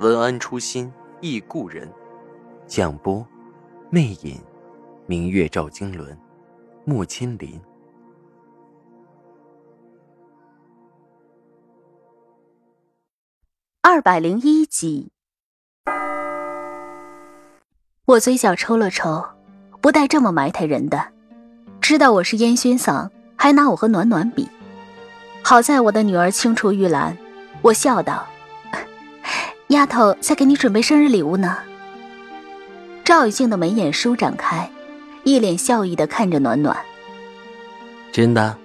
文安初心忆故人，蒋波，魅影，明月照经纶，木千林。二百零一集，我嘴角抽了抽，不带这么埋汰人的。知道我是烟熏嗓，还拿我和暖暖比。好在我的女儿青出于蓝，我笑道。丫头在给你准备生日礼物呢。赵雨静的眉眼舒展开，一脸笑意的看着暖暖。真的？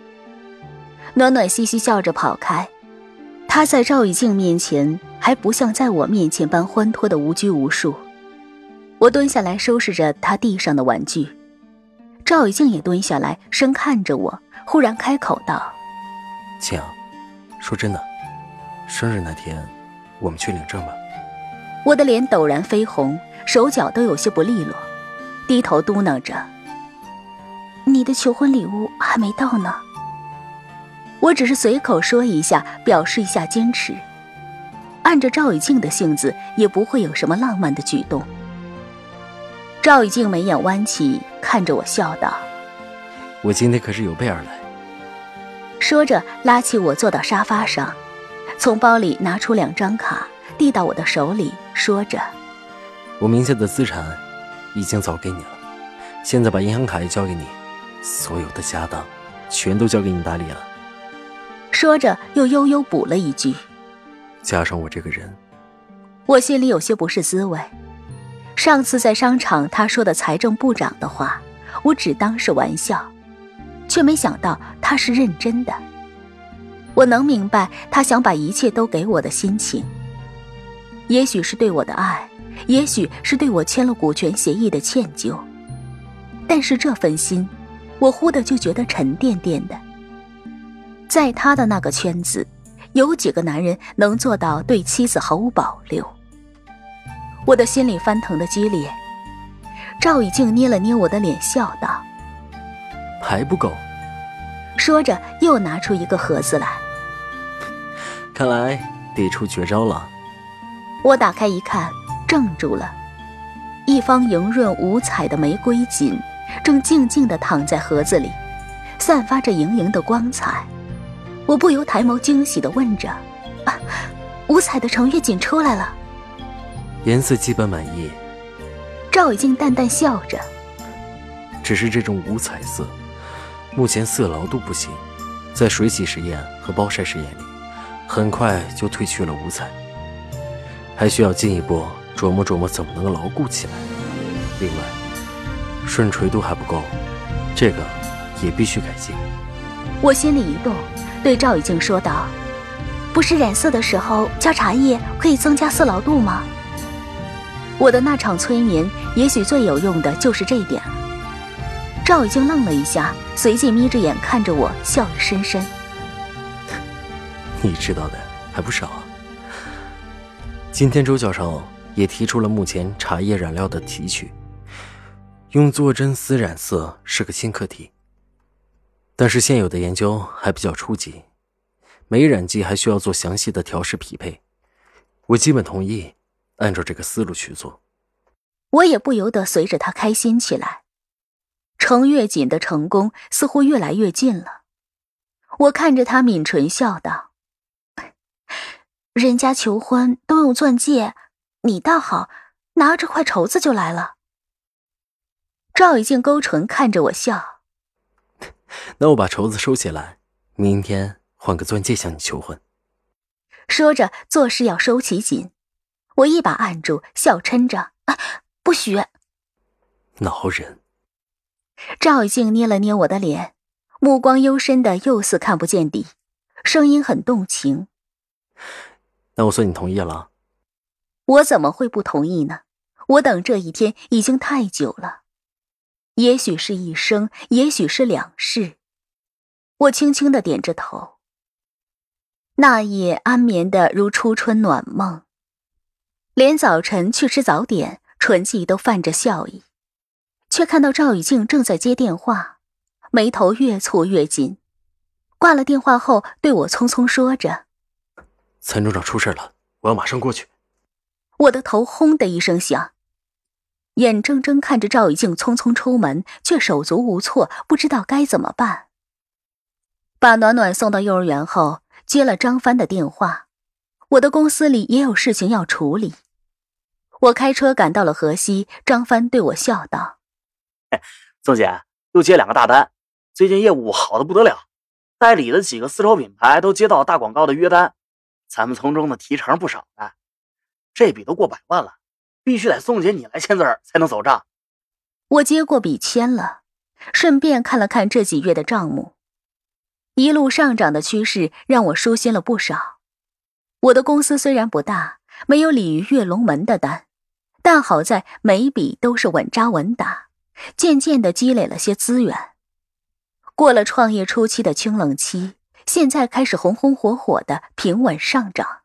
暖暖嘻嘻笑着跑开。她在赵雨静面前还不像在我面前般欢脱的无拘无束。我蹲下来收拾着她地上的玩具，赵雨静也蹲下来深看着我，忽然开口道：“晴，说真的，生日那天我们去领证吧。”我的脸陡然绯红，手脚都有些不利落，低头嘟囔着：“你的求婚礼物还没到呢。”我只是随口说一下，表示一下坚持。按着赵雨静的性子，也不会有什么浪漫的举动。赵雨静眉眼弯起，看着我笑道：“我今天可是有备而来。”说着，拉起我坐到沙发上，从包里拿出两张卡。递到我的手里，说着：“我名下的资产已经早给你了，现在把银行卡也交给你，所有的家当全都交给你打理了。”说着又悠悠补了一句：“加上我这个人。”我心里有些不是滋味。上次在商场他说的财政部长的话，我只当是玩笑，却没想到他是认真的。我能明白他想把一切都给我的心情。也许是对我的爱，也许是对我签了股权协议的歉疚，但是这份心，我忽的就觉得沉甸甸的。在他的那个圈子，有几个男人能做到对妻子毫无保留？我的心里翻腾的激烈。赵以静捏了捏我的脸，笑道：“还不够。”说着又拿出一个盒子来。看来得出绝招了。我打开一看，怔住了。一方莹润五彩的玫瑰锦，正静静地躺在盒子里，散发着莹莹的光彩。我不由抬眸惊喜地问着：“啊，五彩的成月锦出来了？”颜色基本满意。赵雨静淡淡笑着：“只是这种五彩色，目前色牢度不行，在水洗实验和包晒实验里，很快就褪去了五彩。”还需要进一步琢磨琢磨怎么能牢固起来。另外，顺垂度还不够，这个也必须改进。我心里一动，对赵雨静说道：“不是染色的时候加茶叶可以增加色牢度吗？”我的那场催眠，也许最有用的就是这一点。赵雨静愣了一下，随即眯着眼看着我，笑意深深：“你知道的还不少。”今天周教授也提出了目前茶叶染料的提取，用做真丝染色是个新课题。但是现有的研究还比较初级，没染剂还需要做详细的调试匹配。我基本同意，按照这个思路去做。我也不由得随着他开心起来，程月锦的成功似乎越来越近了。我看着他抿唇笑道。人家求婚都用钻戒，你倒好，拿着块绸子就来了。赵以静勾唇看着我笑，那我把绸子收起来，明天换个钻戒向你求婚。说着做事要收起紧，我一把按住，笑嗔着：“不许！”挠人。赵以静捏了捏我的脸，目光幽深的又似看不见底，声音很动情。那我算你同意了。我怎么会不同意呢？我等这一天已经太久了，也许是一生，也许是两世。我轻轻的点着头。那夜安眠的如初春暖梦，连早晨去吃早点，唇际都泛着笑意，却看到赵雨静正在接电话，眉头越蹙越紧。挂了电话后，对我匆匆说着：“参谋长出事了，我要马上过去。”我的头轰的一声响，眼睁睁看着赵雨静匆匆出门，却手足无措，不知道该怎么办。把暖暖送到幼儿园后，接了张帆的电话。我的公司里也有事情要处理，我开车赶到了河西。张帆对我笑道：“宋姐又接两个大单，最近业务好的不得了，代理的几个丝绸品牌都接到大广告的约单，咱们从中的提成不少呢。这笔都过百万了，必须得宋姐你来签字才能走账。”我接过笔签了，顺便看了看这几月的账目。一路上涨的趋势让我舒心了不少。我的公司虽然不大，没有鲤鱼跃龙门的单，但好在每笔都是稳扎稳打，渐渐的积累了些资源。过了创业初期的清冷期，现在开始红红火火的平稳上涨。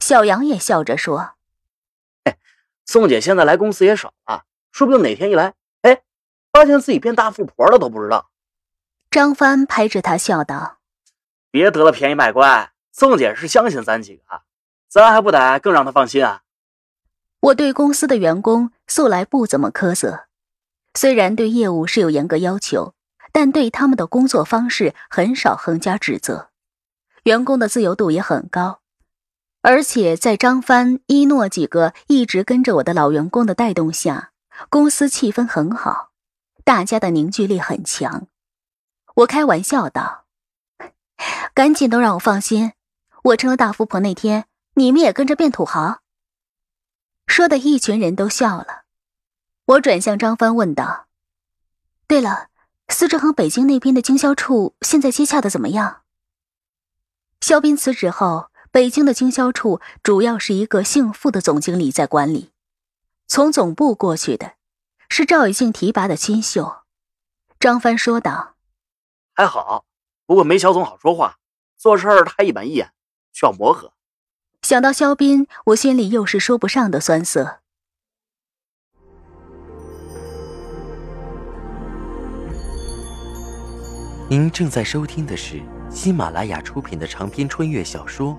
小杨也笑着说：“宋姐现在来公司也少了，说不定哪天一来，哎，发现自己变大富婆了都不知道。”张帆拍着他笑道：“别得了便宜卖乖，宋姐是相信咱几个，咱还不得更让她放心啊？”我对公司的员工素来不怎么苛责，虽然对业务是有严格要求，但对他们的工作方式很少横加指责，员工的自由度也很高。而且在张帆、一诺几个一直跟着我的老员工的带动下，公司气氛很好，大家的凝聚力很强。我开玩笑道：“ 赶紧都让我放心，我成了大富婆那天，你们也跟着变土豪。”说的一群人都笑了。我转向张帆问道：“对了，司之恒北京那边的经销处现在接洽的怎么样？”肖斌辞职后，北京的经销处主要是一个姓傅的总经理在管理，从总部过去的，是赵雨静提拔的新秀。张帆说道。还好，不过没肖总好说话，做事儿太一板一眼，需要磨合。想到肖斌，我心里又是说不上的酸涩。您正在收听的是喜马拉雅出品的长篇穿越小说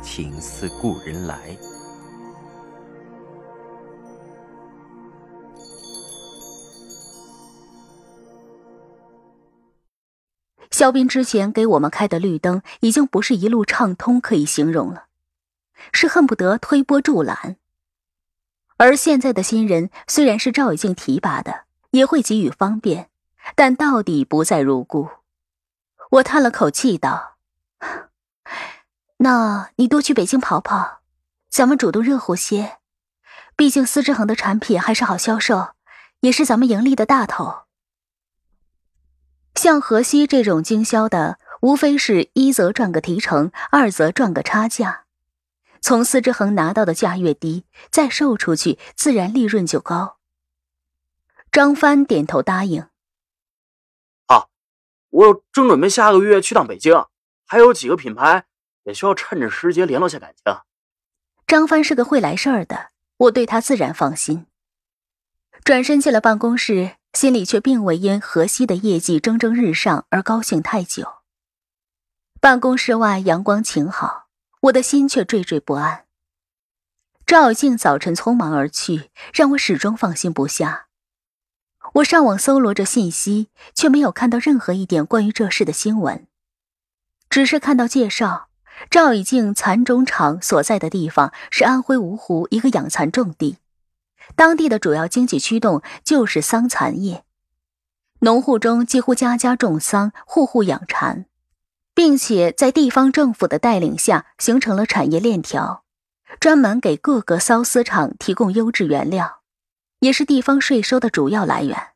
《情似故人来》。肖斌之前给我们开的绿灯，已经不是一路畅通可以形容了，是恨不得推波助澜。而现在的新人虽然是赵雨静提拔的，也会给予方便，但到底不再如故。我叹了口气道：“那你多去北京跑跑，咱们主动热乎些。毕竟司之恒的产品还是好销售，也是咱们盈利的大头。”像河西这种经销的，无非是一则赚个提成，二则赚个差价。从司之恒拿到的价越低，再售出去，自然利润就高。张帆点头答应。我正准备下个月去趟北京，还有几个品牌也需要趁着时节联络下感情。张帆是个会来事儿的，我对他自然放心。转身进了办公室。心里却并未因河西的业绩蒸蒸日上而高兴太久。办公室外阳光晴好，我的心却惴惴不安。赵静早晨匆忙而去，让我始终放心不下。我上网搜罗着信息，却没有看到任何一点关于这事的新闻，只是看到介绍：赵以静蚕种厂所在的地方是安徽芜湖一个养蚕重地。当地的主要经济驱动就是桑蚕业，农户中几乎家家种桑，户户养蚕，并且在地方政府的带领下形成了产业链条，专门给各个缫丝厂提供优质原料，也是地方税收的主要来源。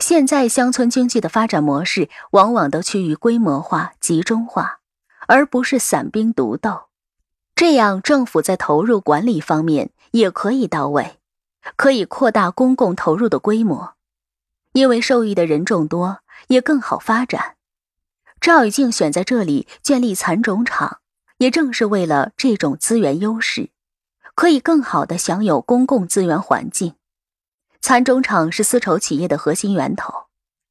现在乡村经济的发展模式往往都趋于规模化、集中化，而不是散兵独斗。这样政府在投入管理方面也可以到位，可以扩大公共投入的规模，因为受益的人众多，也更好发展。赵以静选在这里建立蚕种厂，也正是为了这种资源优势，可以更好的享有公共资源环境。蚕种厂是丝绸企业的核心源头，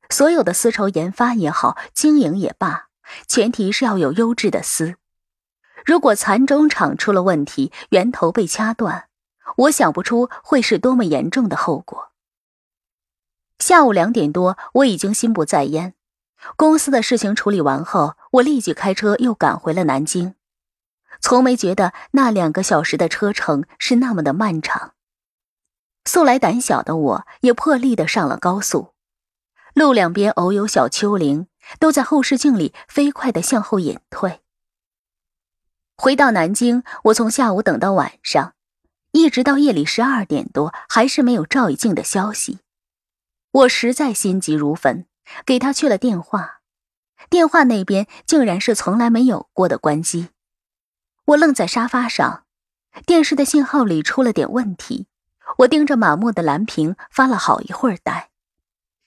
所有的丝绸研发也好，经营也罢，前提是要有优质的丝。如果蚕种厂出了问题，源头被掐断，我想不出会是多么严重的后果。下午两点多，我已经心不在焉。公司的事情处理完后，我立即开车又赶回了南京。从没觉得那两个小时的车程是那么的漫长。素来胆小的我，也破例的上了高速。路两边偶有小丘陵，都在后视镜里飞快的向后隐退。回到南京，我从下午等到晚上，一直到夜里十二点多，还是没有赵以静的消息。我实在心急如焚。给他去了电话，电话那边竟然是从来没有过的关机。我愣在沙发上，电视的信号里出了点问题。我盯着马木的蓝屏发了好一会儿呆，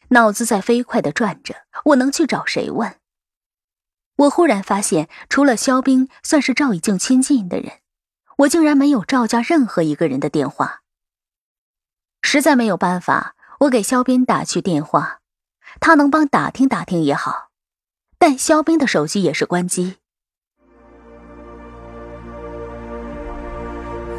脑子在飞快的转着。我能去找谁问？我忽然发现，除了肖冰算是赵以静亲近的人，我竟然没有赵家任何一个人的电话。实在没有办法，我给肖斌打去电话。他能帮打听打听也好，但肖冰的手机也是关机。